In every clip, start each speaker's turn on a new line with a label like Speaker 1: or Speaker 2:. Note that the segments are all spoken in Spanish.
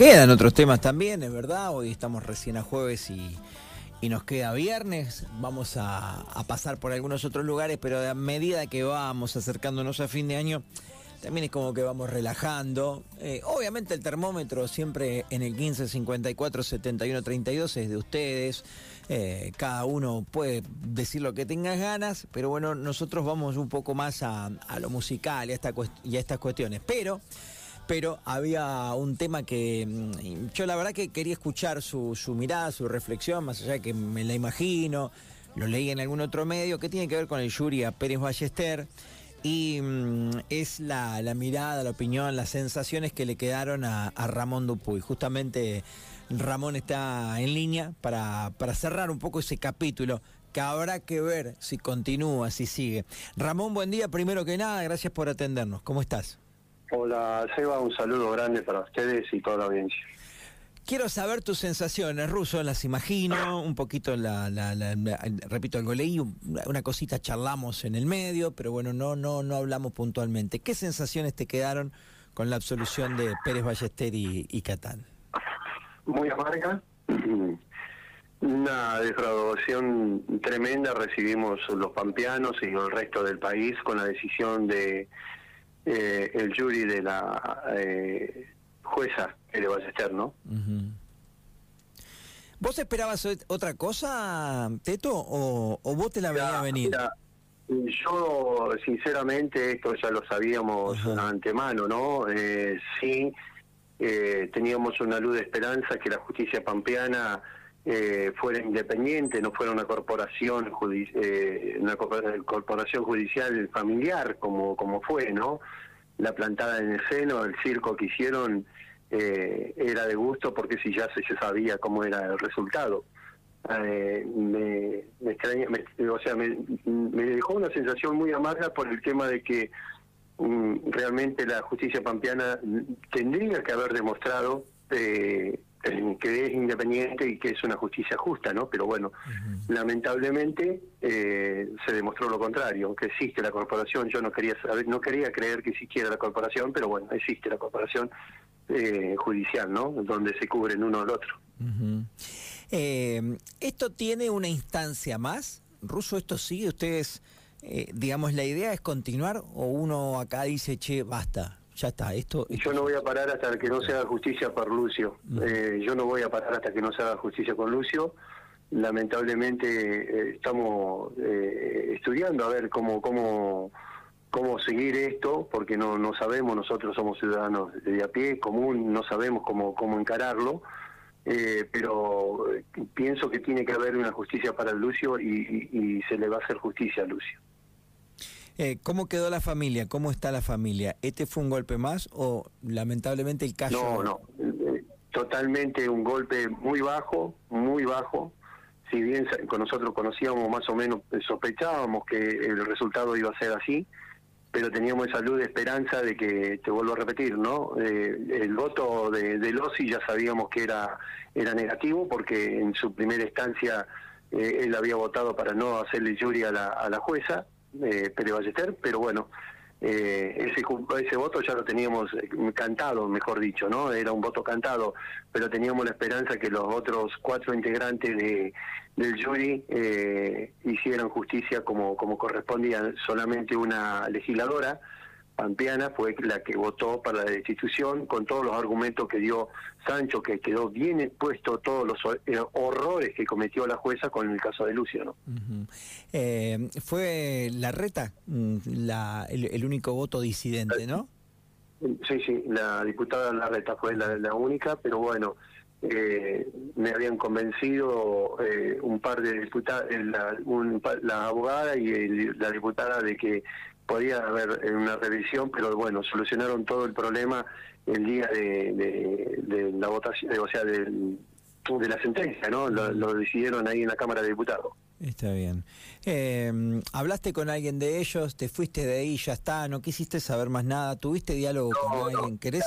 Speaker 1: Quedan otros temas también, es verdad. Hoy estamos recién a jueves y, nos queda viernes. Vamos a, pasar por algunos otros lugares, pero a medida que vamos acercándonos a fin de año, también es como que vamos relajando. Eh, obviamente el termómetro siempre en el 15 54 71 32 es de ustedes. Eh, cada uno puede decir lo que tenga ganas, pero bueno, nosotros vamos un poco más a, lo musical y esta, y a estas cuestiones. Pero pero había un tema que mm, yo la verdad que quería escuchar su, mirada, su reflexión, más allá de que me la imagino, lo leí en algún otro medio, que tiene que ver con el jury a Pérez Ballester. Y mm, es la, mirada, la opinión, las sensaciones que le quedaron a, Ramón Dupuy. Justamente Ramón está en línea para, para cerrar un poco ese capítulo que habrá que ver si continúa, si sigue. Ramón, buen día, primero que nada, gracias por atendernos. ¿Cómo estás?
Speaker 2: Hola, Seba, un saludo grande para ustedes y toda la audiencia.
Speaker 1: Quiero saber tus sensaciones, Ruso, las imagino, un poquito la, repito, algo leí, una cosita charlamos en el medio, pero bueno, no, no, no hablamos puntualmente. ¿Qué sensaciones te quedaron con la absolución de Pérez Ballester y, Catán?
Speaker 2: Muy amarga, una defraudación tremenda recibimos los pampeanos y el resto del país con la decisión de eh, el jury de la eh, jueza que le va a ¿no?
Speaker 1: ¿Vos esperabas otra cosa, Teto, o, vos te la veías venir?
Speaker 2: yo, sinceramente, esto ya lo sabíamos de antemano, ¿no? Eh, sí, eh, teníamos una luz de esperanza que la justicia pampeana eh, fuera independiente, no fuera una corporación, eh, una corporación judicial familiar como, como fue, ¿no? La plantada en el seno, el circo que hicieron eh, era de gusto porque si ya se, sabía cómo era el resultado. Eh, me, me, o sea, me, me, dejó una sensación muy amarga por el tema de que mm, realmente la justicia pampeana tendría que haber demostrado eh, que es independiente y que es una justicia justa, ¿no? Pero bueno, lamentablemente eh, se demostró lo contrario, que existe la corporación. Yo no quería saber, no quería creer que existiera la corporación, pero bueno, existe la corporación eh, judicial, ¿no? Donde se cubren uno al otro.
Speaker 1: Eh, esto tiene una instancia más, Ruso. Esto sigue. Ustedes, digamos, la idea es continuar o uno acá dice, che, basta ya está. Esto,
Speaker 2: Yo no voy a parar hasta que no se haga justicia por Lucio. Eh, yo no voy a parar hasta que no se haga justicia con Lucio. Lamentablemente eh, estamos eh, estudiando a ver cómo cómo cómo seguir esto, porque no no sabemos. Nosotros somos ciudadanos de a pie, común, no sabemos cómo cómo encararlo. pero pienso que tiene que haber una justicia para Lucio y se le va a hacer justicia a Lucio.
Speaker 1: Eh, ¿Cómo quedó la familia? ¿Cómo está la familia? ¿Este fue un golpe más o lamentablemente el caso?
Speaker 2: No, no, eh, totalmente un golpe muy bajo, muy bajo. Si bien con nosotros conocíamos más o menos, eh, sospechábamos que el resultado iba a ser así, pero teníamos esa luz de esperanza de que, te vuelvo a repetir, ¿no? el voto de, de Lossi ya sabíamos que era, era negativo porque en su primera instancia él había votado para no hacerle jury a la, a la jueza eh, Pérez Ballester, pero bueno, eh, ese, ese voto ya lo teníamos eh, cantado, mejor dicho, ¿no? Era un voto cantado, pero teníamos la esperanza que los otros cuatro integrantes de, del jury eh, hicieran justicia como, como correspondía solamente una legisladora Pampeana fue la que votó para la destitución con todos los argumentos que dio Sancho, que quedó bien expuesto todos los eh, horrores que cometió la jueza con el caso de Lucio.
Speaker 1: Eh, fue la reta mm, la, el, único voto disidente, ¿no?
Speaker 2: Sí, sí, la diputada Larreta fue la, única, pero bueno, eh, me habían convencido un par de diputadas, la, la abogada y la diputada de que podía haber una revisión, pero bueno, solucionaron todo el problema el día de, la votación, o sea, de, de la sentencia, ¿no? Lo, decidieron ahí en la Cámara de Diputados.
Speaker 1: Está bien. Eh, ¿Hablaste con alguien de ellos? ¿Te fuiste de ahí? ¿Ya está? ¿No quisiste saber más nada? ¿Tuviste diálogo con alguien? ¿Querés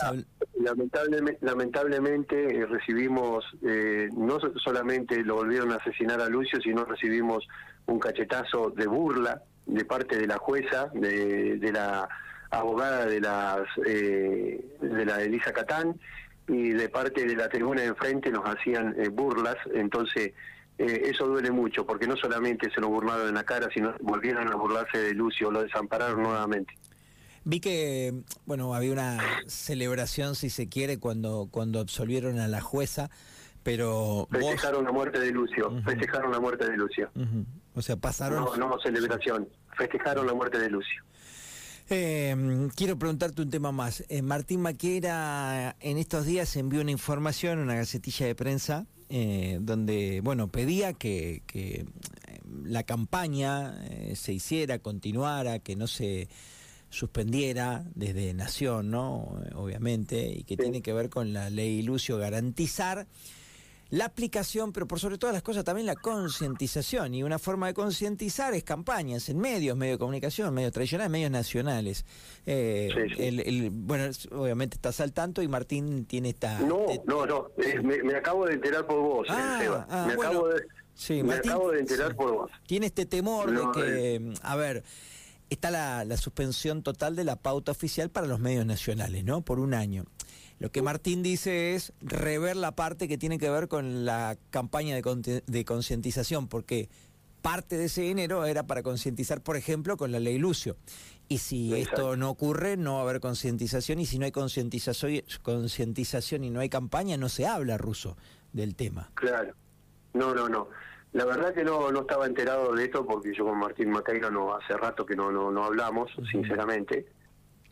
Speaker 2: lamentablemente, lamentablemente eh, recibimos, eh, no solamente lo volvieron a asesinar a Lucio, sino recibimos un cachetazo de burla de parte de la jueza, de, de la abogada de las eh, de la Elisa Catán y de parte de la tribuna de enfrente nos hacían eh, burlas, entonces eh, eso duele mucho, porque no solamente se nos burlaron en la cara, sino volvieron a burlarse de Lucio, lo desampararon nuevamente.
Speaker 1: Vi que, bueno, había una celebración, si se quiere, cuando, cuando absolvieron a la jueza, pero...
Speaker 2: Festejaron la muerte de Lucio, festejaron la muerte de Lucio.
Speaker 1: O sea, pasaron...
Speaker 2: No, no celebración, festejaron la muerte de Lucio.
Speaker 1: Eh, quiero preguntarte un tema más. Eh, Martín Maquera en estos días envió una información, una gacetilla de prensa, eh, donde, bueno, pedía que, que la campaña se hiciera, continuara, que no se suspendiera desde Nación, ¿no? Obviamente, y que tiene que ver con la ley Lucio, garantizar la aplicación, pero por sobre todas las cosas también la concientización. Y una forma de concientizar es campañas en medios, medios de comunicación, medios tradicionales, medios nacionales. Eh, El, bueno, obviamente estás al tanto y Martín tiene esta...
Speaker 2: No, no, no, me, acabo de enterar por vos, eh, ah, Seba. Ah, me, acabo de, me acabo de enterar por vos.
Speaker 1: Tiene este temor de que, eh. a ver está la, la, suspensión total de la pauta oficial para los medios nacionales, ¿no? Por un año. Lo que Martín dice es rever la parte que tiene que ver con la campaña de, concientización, porque parte de ese dinero era para concientizar, por ejemplo, con la ley Lucio. Y si esto no ocurre, no va a haber concientización, y si no hay concientización y no hay campaña, no se habla ruso del tema.
Speaker 2: Claro. No, no, no. La verdad que no, no estaba enterado de esto porque yo con Martín Macairo no hace rato que no, no, no hablamos, sinceramente.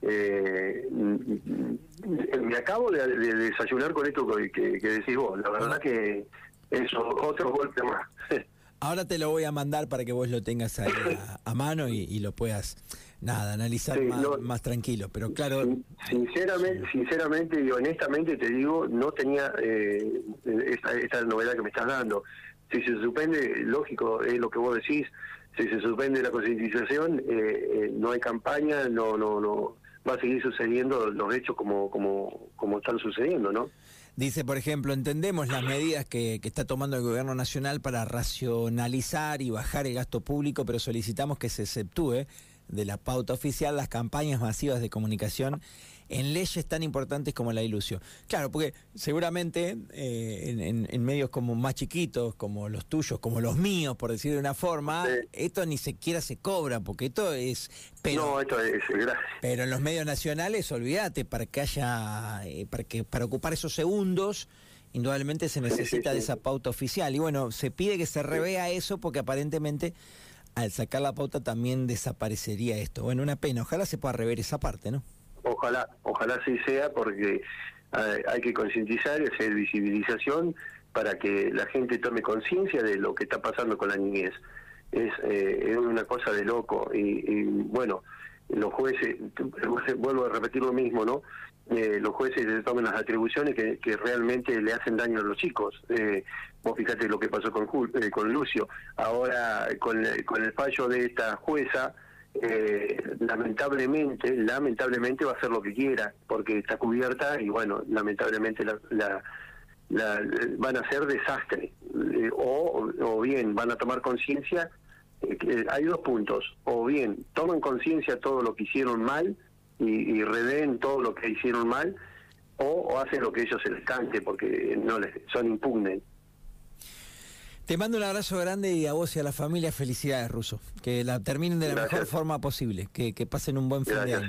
Speaker 2: Eh, me acabo de, desayunar con esto que, decís vos. La verdad que eso, otro golpe más.
Speaker 1: Ahora te lo voy a mandar para que vos lo tengas ahí a, mano y, lo puedas, nada, analizar más, tranquilo. Pero claro.
Speaker 2: Sinceramente, sinceramente y honestamente te digo, no tenía eh, esta, esta novedad que me estás dando. Si se suspende, lógico, es lo que vos decís, si se suspende la concientización, eh, eh, no hay campaña, no, no, no, va a seguir sucediendo los hechos como, como, como están sucediendo, ¿no?
Speaker 1: Dice, por ejemplo, entendemos las medidas que, que, está tomando el gobierno nacional para racionalizar y bajar el gasto público, pero solicitamos que se exceptúe de la pauta oficial las campañas masivas de comunicación en leyes tan importantes como la ilusión. Claro, porque seguramente eh, en, medios como más chiquitos, como los tuyos, como los míos, por decir de una forma, esto ni siquiera se cobra, porque esto es...
Speaker 2: Pero, no, esto es gracias.
Speaker 1: Pero en los medios nacionales, olvídate, para que haya, eh, para, que, para ocupar esos segundos, indudablemente se necesita de esa pauta oficial. Y bueno, se pide que se revea eso porque aparentemente al sacar la pauta también desaparecería esto. Bueno, una pena, ojalá se pueda rever esa parte, ¿no?
Speaker 2: Ojalá, ojalá sí sea porque hay que concientizar y hacer visibilización para que la gente tome conciencia de lo que está pasando con la niñez. Es, eh, es una cosa de loco y, bueno, los jueces, vuelvo a repetir lo mismo, ¿no? Eh, los jueces se tomen las atribuciones que, realmente le hacen daño a los chicos. Eh, vos fíjate lo que pasó con, con Lucio. Ahora, con, con el fallo de esta jueza, eh, lamentablemente, lamentablemente va a hacer lo que quiera, porque está cubierta y bueno, lamentablemente la, van a ser desastre. Eh, o, o bien van a tomar conciencia, eh, hay dos puntos, o bien toman conciencia todo lo que hicieron mal y, y reden todo lo que hicieron mal, o, hacen lo que ellos se les cante porque no les son impugnes.
Speaker 1: Te mando un abrazo grande y a vos y a la familia felicidades, Ruso. Que la terminen de la mejor forma posible. Que, que pasen un buen fin de año.